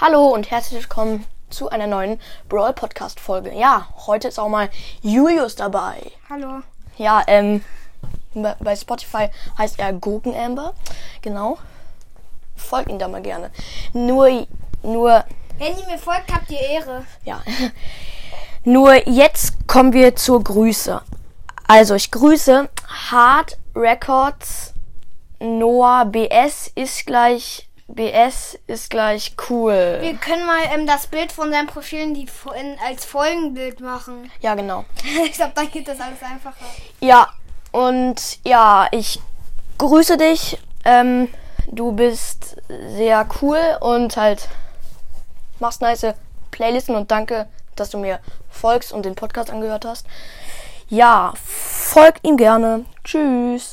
Hallo und herzlich willkommen zu einer neuen Brawl Podcast Folge. Ja, heute ist auch mal Julius dabei. Hallo. Ja, ähm, bei Spotify heißt er Gurkenamber. Genau. Folgt ihn da mal gerne. Nur, nur, Wenn ihr mir folgt, habt ihr Ehre. ja. Nur jetzt kommen wir zur Grüße. Also ich grüße Hard Records Noah BS ist gleich BS ist gleich cool. Wir können mal ähm, das Bild von seinem Profil in die, in, als Folgenbild machen. Ja, genau. ich glaube, dann geht das alles einfacher. Ja, und ja, ich grüße dich. Ähm, du bist sehr cool und halt machst nice Playlisten und danke, dass du mir folgst und den Podcast angehört hast. Ja, folgt ihm gerne. Tschüss.